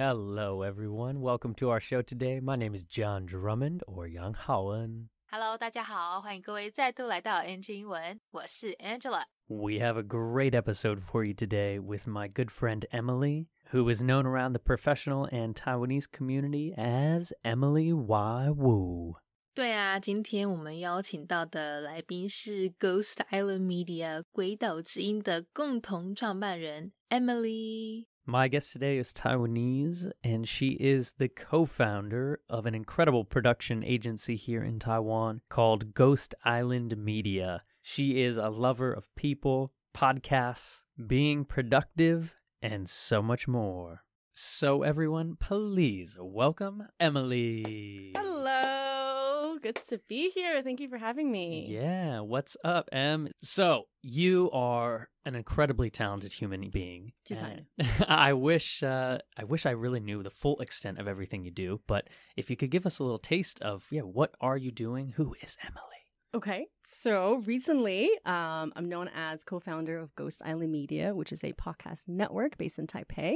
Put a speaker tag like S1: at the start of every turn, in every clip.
S1: Hello, everyone. Welcome to our show today. My name is John Drummond or Yang Haoen.
S2: Hello，大家好，欢迎各位再度来到 NG 英文，我是 Angela。
S1: We have a great episode for you today with my good friend Emily, who is known around the professional and Taiwanese community as Emily Y. Wu.
S2: 对啊，今天我们邀请到的来宾是 Ghost Island Media 鬼岛之音的共同创办人 Emily。
S1: My guest today is Taiwanese, and she is the co founder of an incredible production agency here in Taiwan called Ghost Island Media. She is a lover of people, podcasts, being productive, and so much more. So, everyone, please welcome Emily.
S3: Hello, good to be here. Thank you for having me.
S1: Yeah, what's up, Em? So, you are an incredibly talented human being.
S3: Too kind.
S1: I wish uh, I wish I really knew the full extent of everything you do, but if you could give us a little taste of, yeah, what are you doing? Who is Emily?
S3: Okay, so recently, um, I'm known as co-founder of Ghost Island Media, which is a podcast network based in Taipei.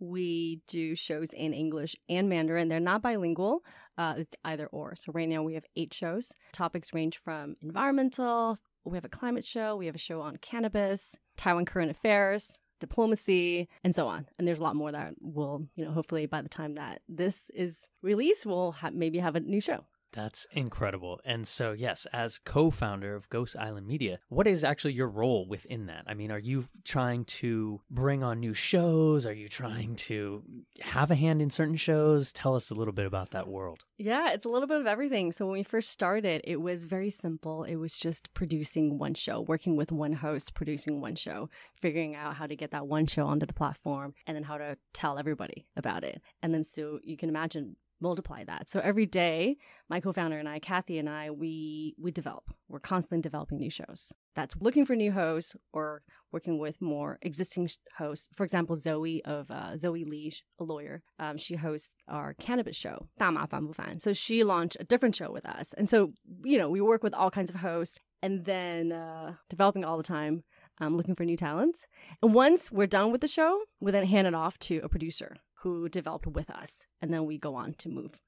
S3: We do shows in English and Mandarin. They're not bilingual. Uh, it's either or. So right now we have eight shows. Topics range from environmental. We have a climate show. We have a show on cannabis, Taiwan current affairs, diplomacy, and so on. And there's a lot more that will, you know, hopefully by the time that this is released, we'll ha- maybe have a new show.
S1: That's incredible. And so, yes, as co founder of Ghost Island Media, what is actually your role within that? I mean, are you trying to bring on new shows? Are you trying to have a hand in certain shows? Tell us a little bit about that world.
S3: Yeah, it's a little bit of everything. So when we first started, it was very simple. It was just producing one show, working with one host, producing one show, figuring out how to get that one show onto the platform, and then how to tell everybody about it. And then so you can imagine multiply that. So every day, my co-founder and I, Kathy and I, we we develop. We're constantly developing new shows. That's looking for new hosts or working with more existing sh- hosts. For example, Zoe of uh, Zoe Lee, a lawyer, um, she hosts our cannabis show, 大麻烦不烦. So she launched a different show with us, and so you know we work with all kinds of hosts, and then uh, developing all the time. Um, looking for new talents. And once we're done with the show, we then hand it off to a producer who developed with us. And then we go on to move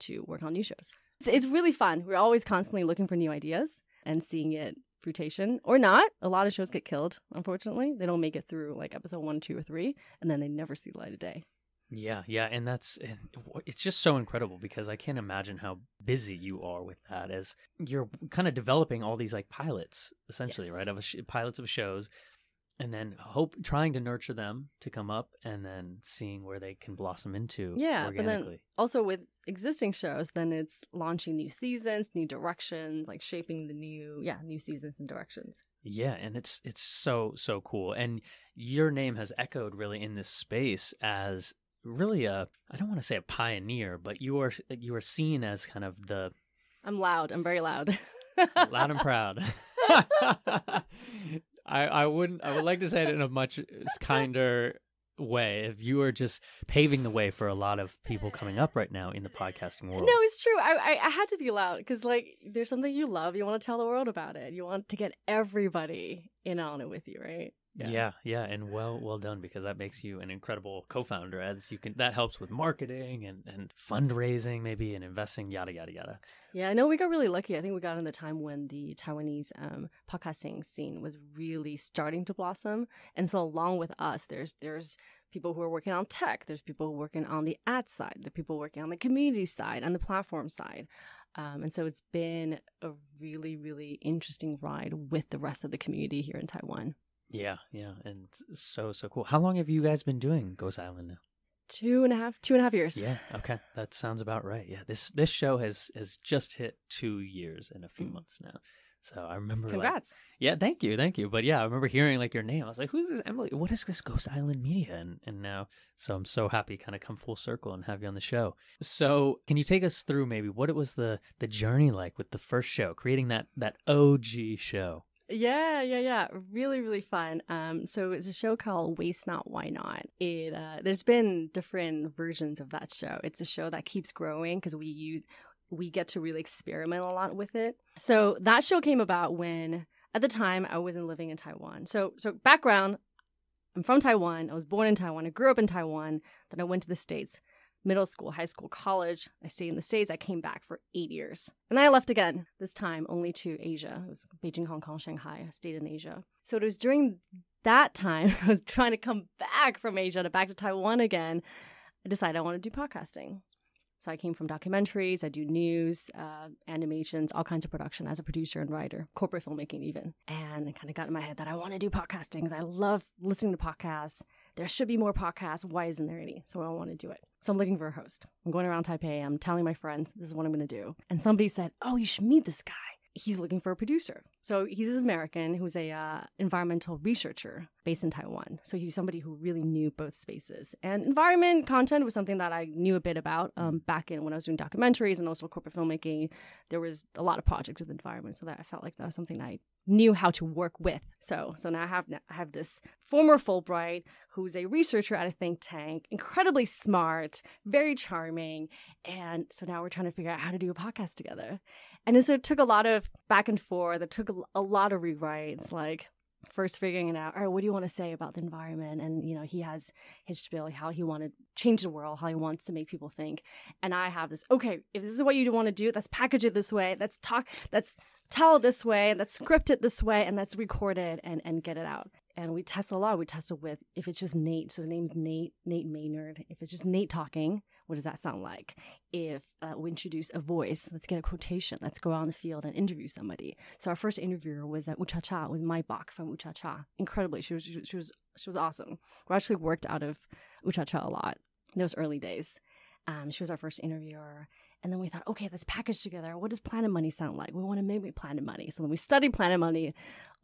S3: to work on new shows. It's, it's really fun. We're always constantly looking for new ideas and seeing it fruitation or not. A lot of shows get killed, unfortunately. They don't make it through like episode one, two, or three, and then they never see the light of day.
S1: Yeah, yeah, and that's it's just so incredible because I can't imagine how busy you are with that as you're kind of developing all these like pilots essentially,
S3: Yes.
S1: right? Of a sh- pilots of shows and then hope trying to nurture them to come up and then seeing where they can blossom into
S3: Yeah, but then also with existing shows, then it's launching new seasons, new directions, like shaping the new, yeah, new seasons and directions.
S1: Yeah, and it's it's so so cool. And your name has echoed really in this space as really a I don't want to say a pioneer, but you are you are seen as kind of the
S3: I'm loud. I'm very loud.
S1: loud and proud. I I wouldn't I would like to say it in a much uh, kinder way if you were just paving the way for a lot of people coming up right now in the podcasting uh, world.
S3: No, it's true. I I, I had to be loud because like there's something you love. You want to tell the world about it. You want to get everybody in on it with you, right?
S1: Yeah. yeah, yeah, and well, well done because that makes you an incredible co-founder. As you can, that helps with marketing and and fundraising, maybe, and investing, yada yada yada.
S3: Yeah, I know we got really lucky. I think we got in the time when the Taiwanese um, podcasting scene was really starting to blossom, and so along with us, there's there's people who are working on tech. There's people working on the ad side. The people working on the community side and the platform side. Um, and so it's been a really, really interesting ride with the rest of the community here in Taiwan.
S1: Yeah, yeah, and so so cool. How long have you guys been doing Ghost Island now?
S3: Two and a half, two and a half years.
S1: Yeah, okay, that sounds about right. Yeah, this this show has has just hit two years in a few
S3: Mm.
S1: months now. So I remember, like,
S3: Congrats.
S1: yeah, thank you, thank you. But yeah, I remember hearing like your name. I was like, who's this Emily? What is this Ghost Island Media? And and now, so I'm so happy, kind of come full circle and have you on the show. So can you take us through maybe what it was the the journey like with the first show, creating that that OG show?
S3: Yeah, yeah, yeah. Really, really fun. Um, so it's a show called Waste Not, Why Not. It uh, there's been different versions of that show. It's a show that keeps growing because we use we get to really experiment a lot with it. So that show came about when at the time I wasn't living in Taiwan. So so background, I'm from Taiwan. I was born in Taiwan. I grew up in Taiwan. Then I went to the States, middle school, high school, college. I stayed in the States. I came back for eight years. And then I left again, this time only to Asia. It was Beijing, Hong Kong, Shanghai. I stayed in Asia. So it was during that time, I was trying to come back from Asia to back to Taiwan again. I decided I want to do podcasting. So I came from documentaries, I do news, uh, animations, all kinds of production as a producer and writer, corporate filmmaking even. And it kind of got in my head that I want to do podcasting because I love listening to podcasts. There should be more podcasts. Why isn't there any? So I want to do it. So I'm looking for a host. I'm going around Taipei. I'm telling my friends this is what I'm going to do. And somebody said, "Oh, you should meet this guy." He's looking for a producer. So he's an American who's a uh, environmental researcher based in Taiwan. So he's somebody who really knew both spaces. And environment content was something that I knew a bit about um, back in when I was doing documentaries and also corporate filmmaking. There was a lot of projects with environment, so that I felt like that was something I knew how to work with. So so now I have I have this former Fulbright who's a researcher at a think tank, incredibly smart, very charming, and so now we're trying to figure out how to do a podcast together. And so it took a lot of back and forth. It took a, lot of rewrites, like first figuring it out. All right, what do you want to say about the environment? And you know, he has his spiel, how he wanted to change the world, how he wants to make people think. And I have this. Okay, if this is what you want to do, let's package it this way. Let's talk. Let's tell this way. Let's script it this way, and let's record it and and get it out and we test a lot. We tested with if it's just Nate, so the name's Nate, Nate Maynard. If it's just Nate talking, what does that sound like? If uh, we introduce a voice, let's get a quotation. Let's go out in the field and interview somebody. So our first interviewer was uh, Uchacha, was Maibach from Uchacha. Incredibly, she was she was she was awesome. We actually worked out of Uchacha a lot in those early days. Um, she was our first interviewer. And then we thought, okay, let's package together. What does Planet Money sound like? We want to make Planet Money. So then we studied Planet Money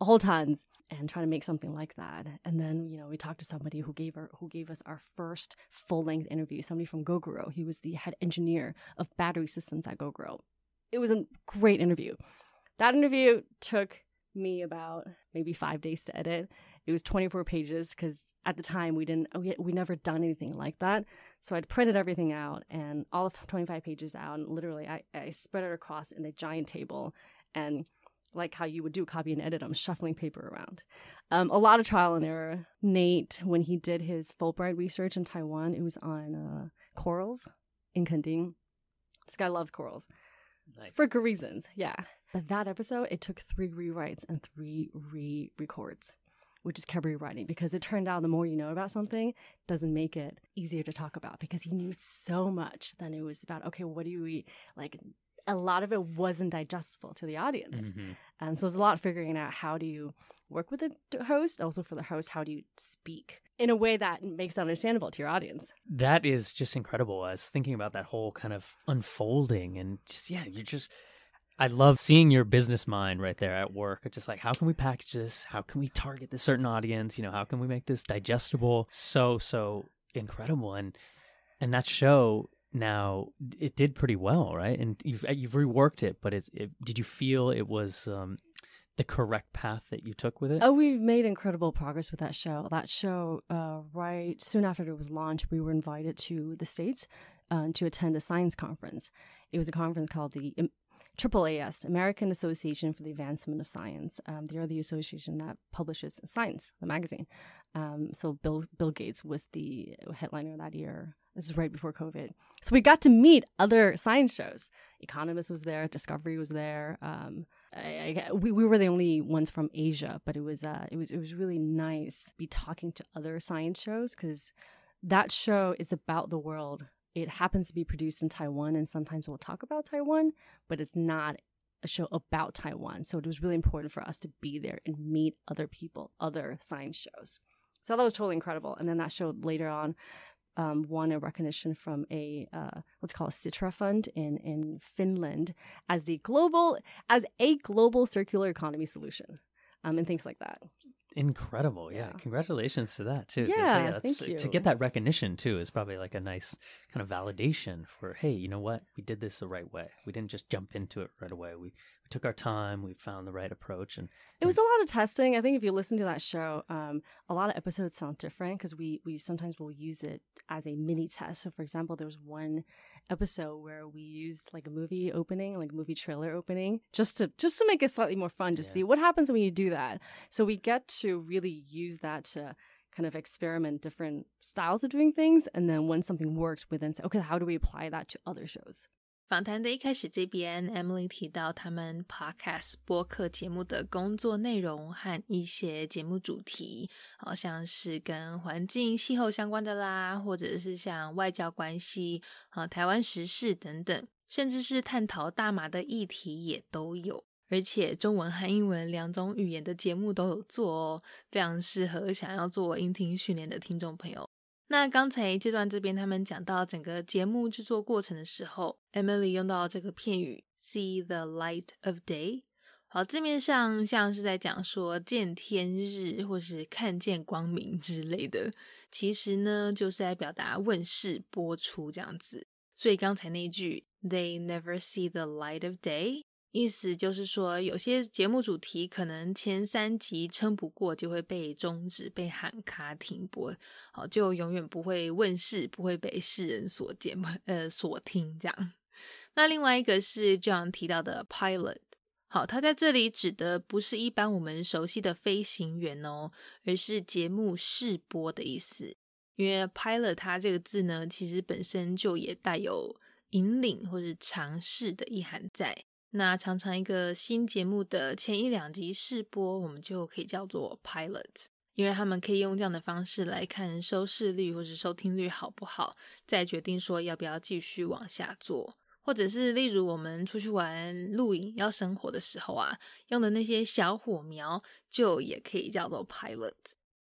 S3: a whole tons and try to make something like that. And then, you know, we talked to somebody who gave her who gave us our first full length interview, somebody from Gogoro. He was the head engineer of battery systems at Gogoro. It was a great interview. That interview took me about maybe five days to edit. It was 24 pages because at the time we didn't we, we never done anything like that. So I'd printed everything out and all of 25 pages out and literally I, I spread it across in a giant table and like how you would do copy and edit, I'm shuffling paper around. Um, a lot of trial and error. Nate, when he did his Fulbright research in Taiwan, it was on uh, corals in Kending. This guy loves corals nice. for good reasons. Yeah. But that episode, it took three rewrites and three re records, which is kept rewriting because it turned out the more you know about something, doesn't make it easier to talk about because he knew so much. Then it was about, okay, what do we like? a lot of it wasn't digestible to the audience. Mm-hmm. And so it's a lot figuring out how do you work with the host, also for the host, how do you speak in a way that makes it understandable to your audience.
S1: That is just incredible. I was thinking about that whole kind of unfolding and just, yeah, you're just. I love seeing your business mind right there at work. It's just like, how can we package this? How can we target this certain audience? You know, how can we make this digestible? So, so incredible. And and that show now it did pretty well, right? And you've uh, you've reworked it, but it's it, did you feel it was um, the correct path that you took with it?
S3: Oh, we've made incredible progress with that show. That show, uh, right soon after it was launched, we were invited to the states uh, to attend a science conference. It was a conference called the AAAS, American Association for the Advancement of Science. Um, they are the association that publishes Science, the magazine. Um, so Bill Bill Gates was the headliner that year. This is right before COVID. So we got to meet other science shows. Economist was there, Discovery was there. Um, I, I, we, we were the only ones from Asia, but it was uh, it was it was really nice to be talking to other science shows because that show is about the world. It happens to be produced in Taiwan, and sometimes we'll talk about Taiwan, but it's not a show about Taiwan. So it was really important for us to be there and meet other people, other science shows. So that was totally incredible. And then that show later on um, won a recognition from a uh, what's called a Sitra Fund in in Finland as the global as a global circular economy solution, um, and things like that.
S1: Incredible, yeah. yeah. Congratulations to that too.
S3: Yeah, yeah thank you.
S1: To get that recognition too is probably like a nice kind of validation for hey, you know what, we did this the right way. We didn't just jump into it right away. We we took our time. We found the right approach, and,
S3: it was a lot of testing. I think if you listen to that show, um, a lot of episodes sound different because we we sometimes will use it as a mini test. So, for example, there was one episode where we used like a movie opening, like a movie trailer opening, just to just to make it slightly more fun to yeah. see what happens when you do that. So we get to really use that to kind of experiment different styles of doing things. And then when something works, we then say, okay, how do we apply that to other shows?
S2: 访谈的一开始，这边 Emily 提到他们 Podcast 播客节目的工作内容和一些节目主题，好像是跟环境、气候相关的啦，或者是像外交关系、啊台湾时事等等，甚至是探讨大麻的议题也都有。而且中文和英文两种语言的节目都有做哦，非常适合想要做音听训练的听众朋友。那刚才这段这边他们讲到整个节目制作过程的时候，Emily 用到这个片语 “see the light of day”，好，字面上像是在讲说见天日或是看见光明之类的，其实呢就是在表达问世播出这样子。所以刚才那一句 “they never see the light of day”。意思就是说，有些节目主题可能前三集撑不过，就会被终止、被喊卡停播，好，就永远不会问世，不会被世人所见、呃所听这样。那另外一个是这样提到的 pilot，好，它在这里指的不是一般我们熟悉的飞行员哦，而是节目试播的意思。因为 pilot 它这个字呢，其实本身就也带有引领或者尝试的意涵在。那常常一个新节目的前一两集试播，我们就可以叫做 pilot，因为他们可以用这样的方式来看收视率或者收听率好不好，再决定说要不要继续往下做，或者是例如我们出去玩露营要生火的时候啊，用的那些小火苗，就也可以叫做 pilot。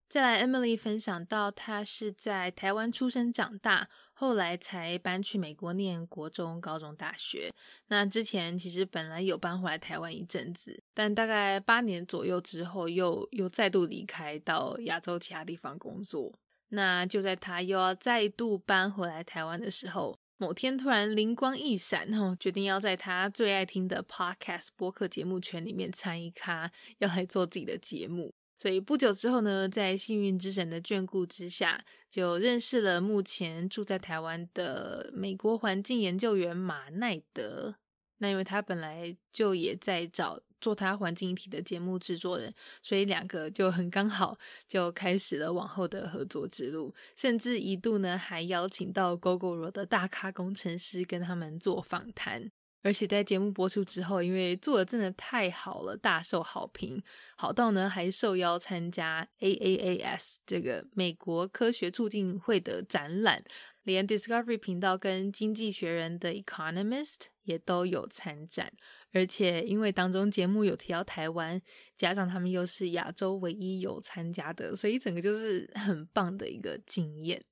S2: 再来，Emily 分享到，她是在台湾出生长大。后来才搬去美国念国中、高中、大学。那之前其实本来有搬回来台湾一阵子，但大概八年左右之后，又又再度离开到亚洲其他地方工作。那就在他又要再度搬回来台湾的时候，某天突然灵光一闪，吼，决定要在他最爱听的 Podcast 播客节目圈里面参一咖，要来做自己的节目。所以不久之后呢，在幸运之神的眷顾之下，就认识了目前住在台湾的美国环境研究员马奈德。那因为他本来就也在找做他环境议题的节目制作人，所以两个就很刚好就开始了往后的合作之路，甚至一度呢还邀请到 Google 的大咖工程师跟他们做访谈。而且在节目播出之后，因为做的真的太好了，大受好评，好到呢还受邀参加 AAAS 这个美国科学促进会的展览，连 Discovery 频道跟经济学人的 Economist 也都有参展。而且因为当中节目有提到台湾，加上他们又是亚洲唯一有参加的，所以整个就是很棒的一个经验。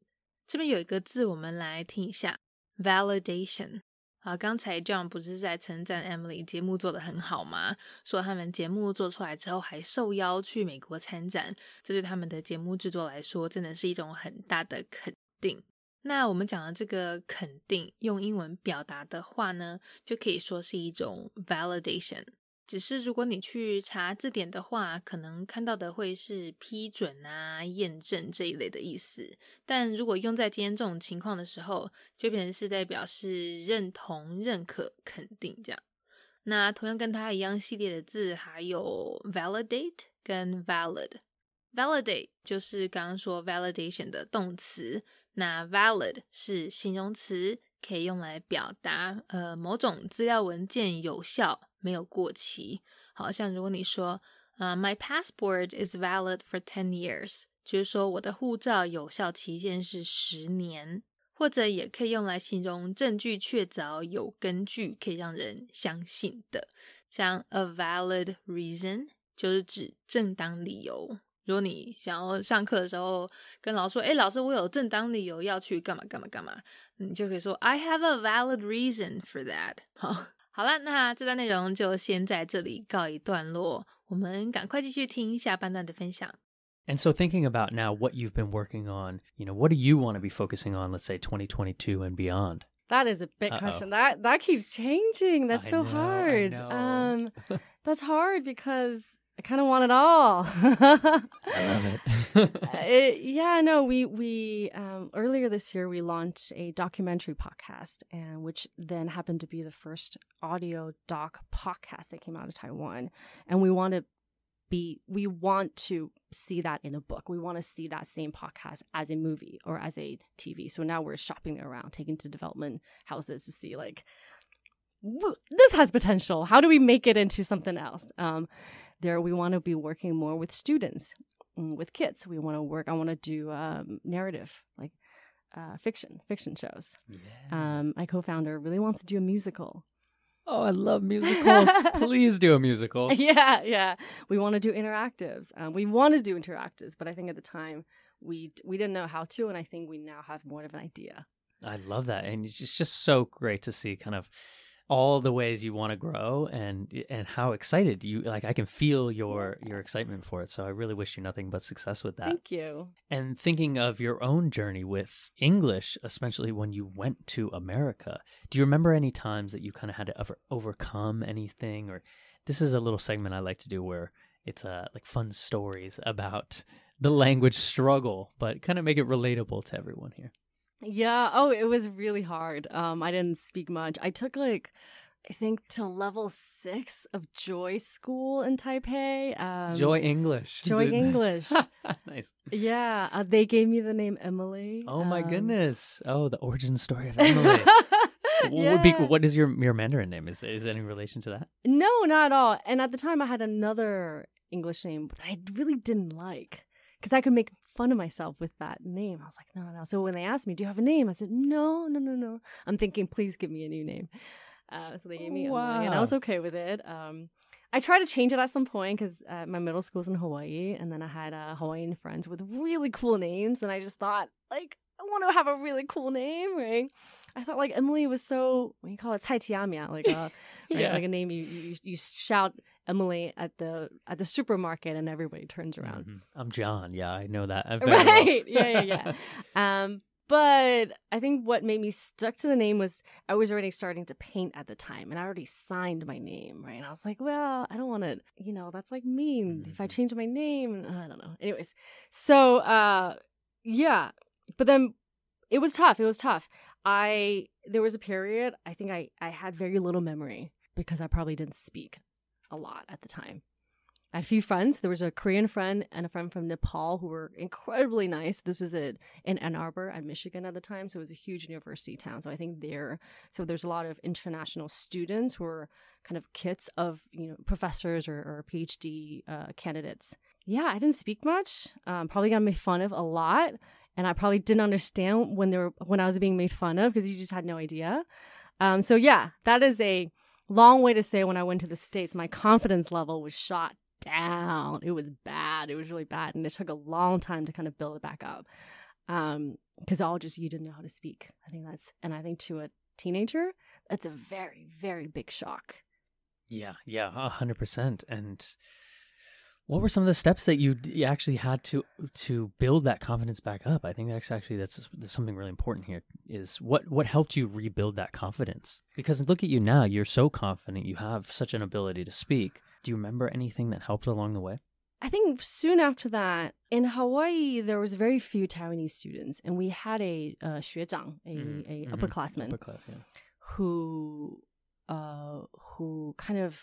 S2: 这边有一个字，我们来听一下：validation。啊，刚才 John 不是在称赞 Emily 节目做得很好吗？说他们节目做出来之后还受邀去美国参展，这对他们的节目制作来说真的是一种很大的肯定。那我们讲的这个肯定，用英文表达的话呢，就可以说是一种 validation。只是如果你去查字典的话，可能看到的会是批准啊、验证这一类的意思。但如果用在今天这种情况的时候，就变成是在表示认同、认可、肯定这样。那同样跟它一样系列的字还有 validate 跟 valid。validate 就是刚刚说 validation 的动词，那 valid 是形容词，可以用来表达呃某种资料文件有效。没有过期，好像如果你说，啊，My passport is valid for ten years，就是说我的护照有效期限是十年，或者也可以用来形容证据确凿、有根据、可以让人相信的，像 a valid reason 就是指正当理由。如果你想要上课的时候跟老师说，哎，老师，我有正当理由要去干嘛干嘛干嘛，你就可以说，I have a valid reason for that。好。好了，那这段内容就先在这里告一段落。我们赶快继续听下半段的分享。
S1: And so, thinking about now what you've been working on, you know, what do you want to be focusing on? Let's say 2022 and beyond.
S3: That is a big Uh-oh. question. That that keeps changing. That's I so know, hard. Um, that's hard because I kind of want it all.
S1: I love it.
S3: it. Yeah, no, we we um, earlier this year we launched a documentary podcast, and which then happened to be the first audio doc podcast that came out of Taiwan, and we want to be we want to see that in a book. We want to see that same podcast as a movie or as a TV. So now we're shopping around, taking to development houses to see like this has potential. How do we make it into something else? Um, there, we want to be working more with students, mm, with kids. We want to work. I want to do um, narrative, like uh, fiction, fiction shows.
S1: Yeah.
S3: Um, my co-founder really wants to do a musical.
S1: oh, I love musicals. Please do a musical.
S3: yeah, yeah. We want to do interactives. Um, we want to do interactives, but I think at the time we we didn't know how to, and I think we now have more of an idea.
S1: I love that, and it's just, just so great to see kind of all the ways you want to grow and and how excited you like I can feel your your excitement for it. So I really wish you nothing but success with that.
S3: Thank you.
S1: And thinking of your own journey with English, especially when you went to America, do you remember any times that you kind of had to over- overcome anything? Or this is a little segment I like to do where it's uh, like fun stories about the language struggle, but kind of make it relatable to everyone here.
S3: Yeah. Oh, it was really hard. Um, I didn't speak much. I took like I think to level six of Joy School in Taipei. Um,
S1: Joy English.
S3: Joy English.
S1: nice.
S3: yeah, uh, they gave me the name Emily.
S1: Oh my
S3: Um,
S1: goodness. Oh, the origin story of Emily. What be
S3: Yeah.
S1: what is your your Mandarin name? Is is any relation to that?
S3: No, not at all. And at the time, I had another English name, but I really didn't like because I could make fun of myself with that name. I was like, no, no. So when they asked me, do you have a name? I said, no, no, no, no. I'm thinking, please give me a new name. Uh, so they gave me wow. Umang, and I was okay with it. Um, I tried to change it at some point because uh, my middle school's in Hawaii, and then I had uh, Hawaiian friends with really cool names, and I just thought, like, I want to have a really cool name, right? I thought like Emily was so what do you call it, Taitiamia, like a right?
S1: yeah.
S3: like a name you, you you shout Emily at the at the supermarket and everybody turns around.
S1: Mhm. I'm John. Yeah, I know that. uh, very well.
S3: Right. yeah, yeah, yeah. um but I think what made me stuck to the name was I was already starting to paint at the time and I already signed my name, right? And I was like, well, I don't want to, you know, that's like mean if I
S1: Mhm.
S3: change my name, I don't know. Anyways, so uh yeah, but then it was tough. It was tough. I there was a period I think I I had very little memory because I probably didn't speak a lot at the time. I had a few friends. There was a Korean friend and a friend from Nepal who were incredibly nice. This was in Ann Arbor at Michigan at the time, so it was a huge university town. So I think there, so there's a lot of international students who were kind of kits of you know professors or, or PhD uh, candidates. Yeah, I didn't speak much. Um, probably got made fun of a lot, and I probably didn't understand when they were when I was being made fun of because you just had no idea. Um, so yeah, that is a long way to say when I went to the states, my confidence level was shot down. It was bad. It was really bad, and it took a long time to kind of build it back up. Um, because all just you didn't know how to speak. I think that's, and I think to a teenager, that's a very very big shock.
S1: Yeah, yeah, a hundred percent. And what were some of the steps that you, you actually had to to build that confidence back up? I think that's actually that's, that's something really important here. Is what what helped you rebuild that confidence? Because look at you now, you're so confident. You have such an ability to speak. Do you remember anything that helped along the way?
S3: I think soon after that, in Hawaii, there was very few Taiwanese students, and we had a uh, 学长, a,
S1: Mhm,
S3: a upperclassman,
S1: Upper class, yeah.
S3: who uh who kind of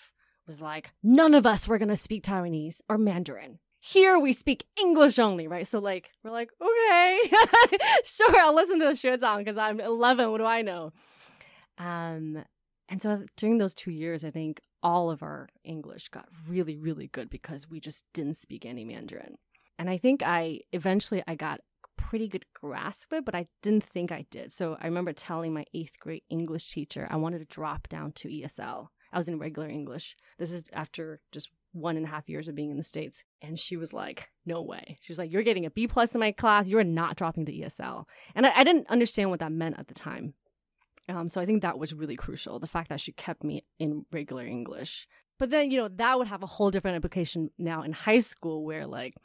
S3: was like none of us were going to speak taiwanese or mandarin. Here we speak english only right? So like we're like okay. Sure i'll listen to the 学长 because i'm 11 what do i know? Um and so during those two years i think all of our english got really really good because we just didn't speak any mandarin. And i think i eventually i got pretty good grasp of it, but I didn't think I did. So I remember telling my eighth grade English teacher I wanted to drop down to ESL. I was in regular English. This is after just one and a half years of being in the States. And she was like, no way. She was like, you're getting a B plus in my class. You're not dropping the ESL. And I, I didn't understand what that meant at the time. Um, so I think that was really crucial. The fact that she kept me in regular English. But then, you know, that would have a whole different implication now in high school where like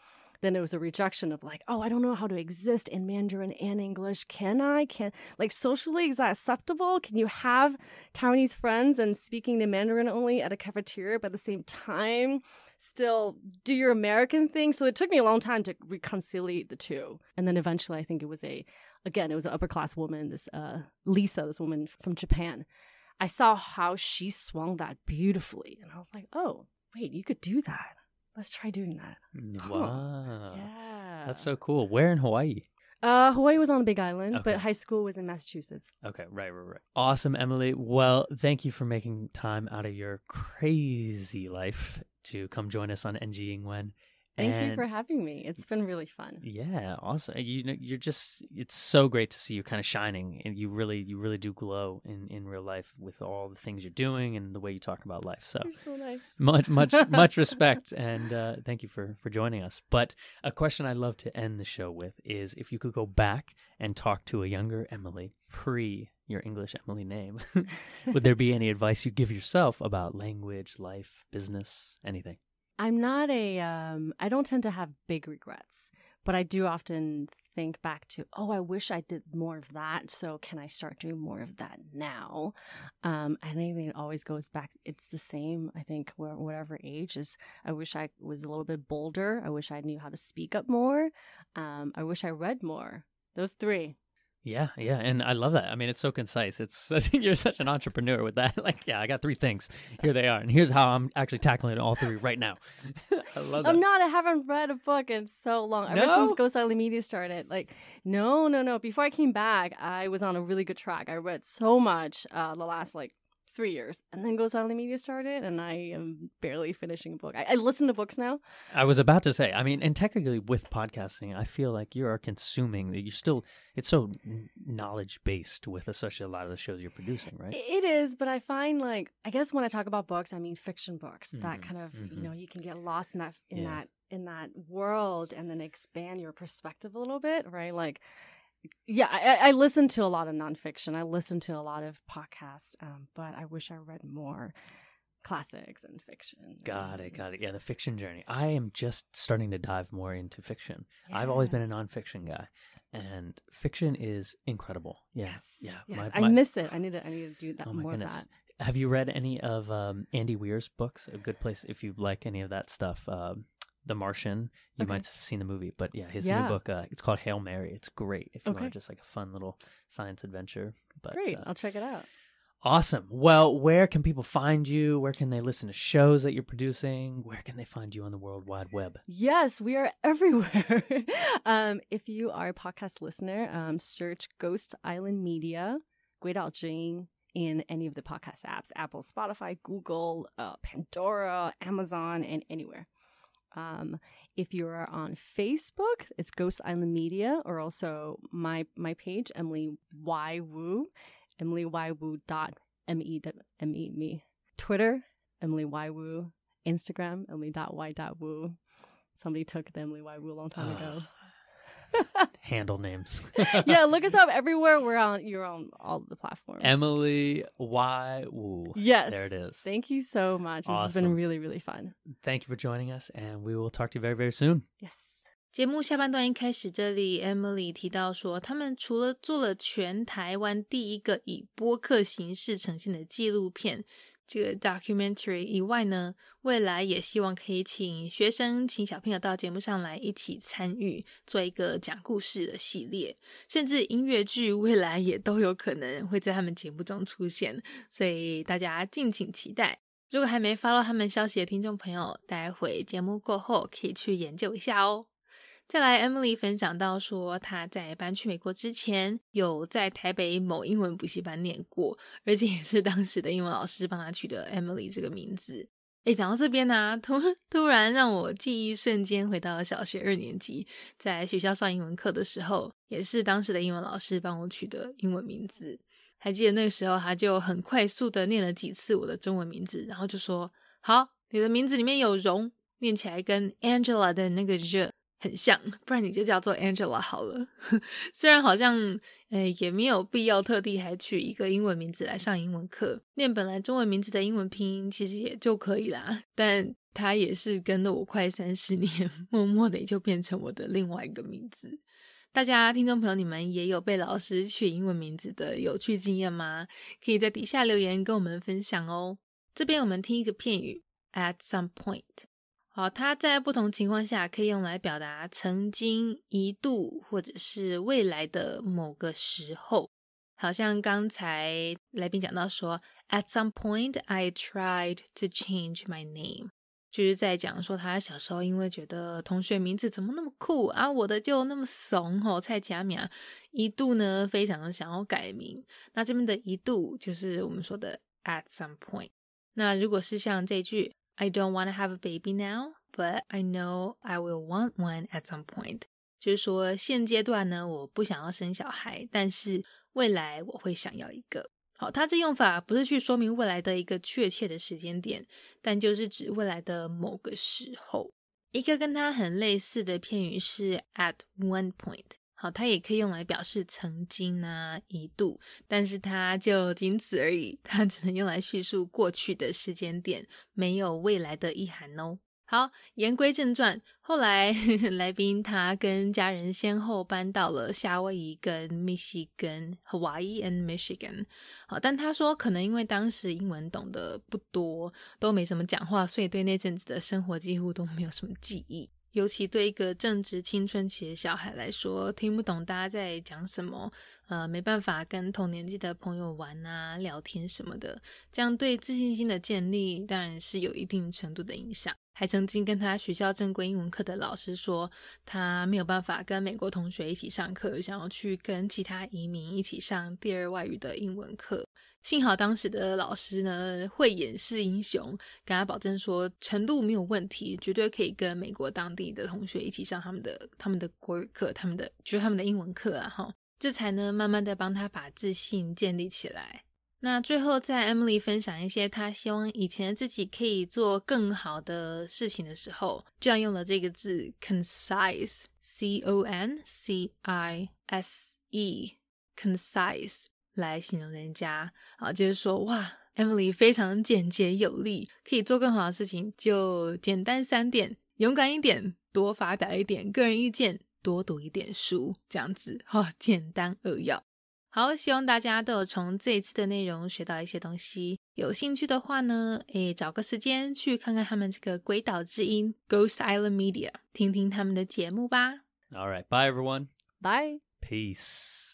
S3: then it was a rejection of like, oh, I don't know how to exist in Mandarin and English. Can I? Can like socially is that acceptable? Can you have Taiwanese friends and speaking in Mandarin only at a cafeteria, but at the same time still do your American thing? So it took me a long time to reconcile the two. And then eventually, I think it was a again, it was an upper class woman, this uh, Lisa, this woman from Japan. I saw how she swung that beautifully, and I was like, oh, wait, you could do that. Let's try doing that.
S1: Wow.
S3: Yeah.
S1: That's so cool. Where in Hawaii?
S3: Uh, Hawaii was on the Big Island,
S1: Okay.
S3: but high school was in Massachusetts.
S1: Okay, right, right, right. Awesome, Emily. Well, thank you for making time out of your crazy life to come join us on NG Ingwen.
S3: Thank you for having me. It's been really fun.
S1: Yeah, awesome. You know, you're just it's so great to see you kind of shining and you really you really do glow in in real life with all the things you're doing and the way you talk about life. So
S3: so nice.
S1: much much much respect and uh, thank you for for joining us. But a question I love to end the show with is if you could go back and talk to a younger Emily pre your English Emily name, would there be any advice you give yourself about language, life, business, anything?
S3: I'm not a um I don't tend to have big regrets, but I do often think back to, oh, I wish I did more of that. So can I start doing more of that now? Um, and I think it always goes back. It's the same. I think wh- whatever age is. I wish I was a little bit bolder. I wish I knew how to speak up more. Um, I wish I read more. Those three.
S1: Yeah, yeah, and I love that. I mean, it's so concise. It's you're such an entrepreneur with that. Like, yeah, I got three things. Here they are, and here's how I'm actually tackling all three right now. I love that.
S3: I'm not. I haven't read a book in so long.
S1: No?
S3: Ever since Ghost Island Media started. Like, no, no, no. Before I came back, I was on a really good track. I read so much uh, the last like three years, and then Ghost Island Media started, and I am barely finishing a book. I, I listen to books now.
S1: I was about to say. I mean, and technically with podcasting, I feel like you are consuming that. You still, it's so knowledge based with especially a lot of the shows you're producing, right?
S3: It is, but I find like I guess when I talk about books, I mean fiction books. That
S1: Mhm,
S3: kind of
S1: mhm.
S3: you know you can get lost in that in
S1: Yeah.
S3: that in that world and then expand your perspective a little bit, right? Like, yeah, I, I- listen to a lot of nonfiction. I listen to a lot of podcasts, um, but I wish I read more classics and fiction.
S1: Got it, got it. Yeah, the fiction journey. I am just starting to dive more into fiction. I've always been a nonfiction guy, and fiction is incredible. Yeah,
S3: Yes,
S1: yeah.
S3: yes.
S1: my-
S3: I miss it. I need to. I need to do that
S1: Oh my
S3: more
S1: goodness.
S3: of that.
S1: Have you read any of um, Andy Weir's books? A good place if you like any of that stuff. Um, the Martian. You
S3: okay.
S1: might have seen the movie, but yeah, his
S3: yeah.
S1: new book. Uh, it's called Hail Mary. It's great if you
S3: okay.
S1: want just like a fun little science adventure. But
S3: great,
S1: uh,
S3: I'll check it out.
S1: Awesome. Well, where can people find you? Where can they listen to shows that you're producing? Where can they find you on the World Wide Web?
S3: Yes, we are everywhere. um, if you are a podcast listener, um, search Ghost Island Media, Guidao Jing, in any of the podcast apps Apple, Spotify, Google, uh, Pandora, Amazon, and anywhere. Um, if you are on Facebook, it's Ghost Island Media, or also my my page, Emily Y Wu, Emily Y Wu dot M E M E me. Twitter, Emily Y Wu. Instagram, Emily dot Y dot Wu. Somebody took the Emily Y Wu a long time ago.
S1: handle names.
S3: yeah, look us up everywhere. We're on you're on all the platforms.
S1: Emily Y Wu.
S3: Yes.
S1: There it is.
S3: Thank you so much. Awesome. This has been really, really fun.
S1: Thank you for joining us and we will talk to you very, very soon.
S3: Yes.
S2: 节目下半段一开始，这里 Emily 提到说，他们除了做了全台湾第一个以播客形式呈现的纪录片这个 documentary 以外呢，未来也希望可以请学生、请小朋友到节目上来一起参与，做一个讲故事的系列，甚至音乐剧未来也都有可能会在他们节目中出现，所以大家敬请期待。如果还没发到他们消息的听众朋友，待会节目过后可以去研究一下哦。再来，Emily 分享到说，她在搬去美国之前，有在台北某英文补习班念过，而且也是当时的英文老师帮她取的 Emily 这个名字。诶，讲到这边呢、突突然让我记忆瞬间回到了小学二年级，在学校上英文课的时候，也是当时的英文老师帮我取的英文名字。还记得那个时候，他就很快速的念了几次我的中文名字，然后就说：“好，你的名字里面有‘荣’，念起来跟 Angela 的那个 j 很像，不然你就叫做 Angela 好了。虽然好像，呃，也没有必要特地还取一个英文名字来上英文课，念本来中文名字的英文拼音其实也就可以啦。但他也是跟了我快三十年，默默的就变成我的另外一个名字。大家听众朋友，你们也有被老师取英文名字的有趣经验吗？可以在底下留言跟我们分享哦。这边我们听一个片语，at some point。好，它在不同情况下可以用来表达曾经、一度或者是未来的某个时候。好像刚才来宾讲到说，At some point I tried to change my name。就是在讲说他小时候因为觉得同学名字怎么那么酷啊，我的就那么怂吼，蔡佳苗一度呢非常想要改名。那这边的一度就是我们说的 at some point。那如果是像这句 I don't want to have a baby now, but I know I will want one at some point，就是说现阶段呢我不想要生小孩，但是未来我会想要一个。好，它这用法不是去说明未来的一个确切的时间点，但就是指未来的某个时候。一个跟它很类似的片语是 at one point，好，它也可以用来表示曾经啊、一度，但是它就仅此而已，它只能用来叙述过去的时间点，没有未来的意涵哦。好，言归正传。后来 来宾他跟家人先后搬到了夏威夷跟密西根 （Hawaii and Michigan）。好，但他说可能因为当时英文懂得不多，都没什么讲话，所以对那阵子的生活几乎都没有什么记忆。尤其对一个正值青春期的小孩来说，听不懂大家在讲什么，呃，没办法跟同年纪的朋友玩啊、聊天什么的，这样对自信心的建立当然是有一定程度的影响。还曾经跟他学校正规英文课的老师说，他没有办法跟美国同学一起上课，想要去跟其他移民一起上第二外语的英文课。幸好当时的老师呢会演示英雄，跟他保证说程度没有问题，绝对可以跟美国当地的同学一起上他们的他们的国语课，他们的就是他们的英文课啊，哈，这才能慢慢的帮他把自信建立起来。那最后，在 Emily 分享一些她希望以前自己可以做更好的事情的时候，就要用了这个字 concise，c o n c i s e，concise 来形容人家啊，就是说哇，Emily 非常简洁有力，可以做更好的事情，就简单三点：勇敢一点，多发表一点个人意见，多读一点书，这样子哈，简单扼要。好，希望大家都有从这一次的内容学到一些东西。有兴趣的话呢，诶，找个时间去看看他们这个鬼岛之音 Ghost Island Media，听听他们的节目吧。
S1: All right, bye everyone.
S3: Bye.
S1: Peace.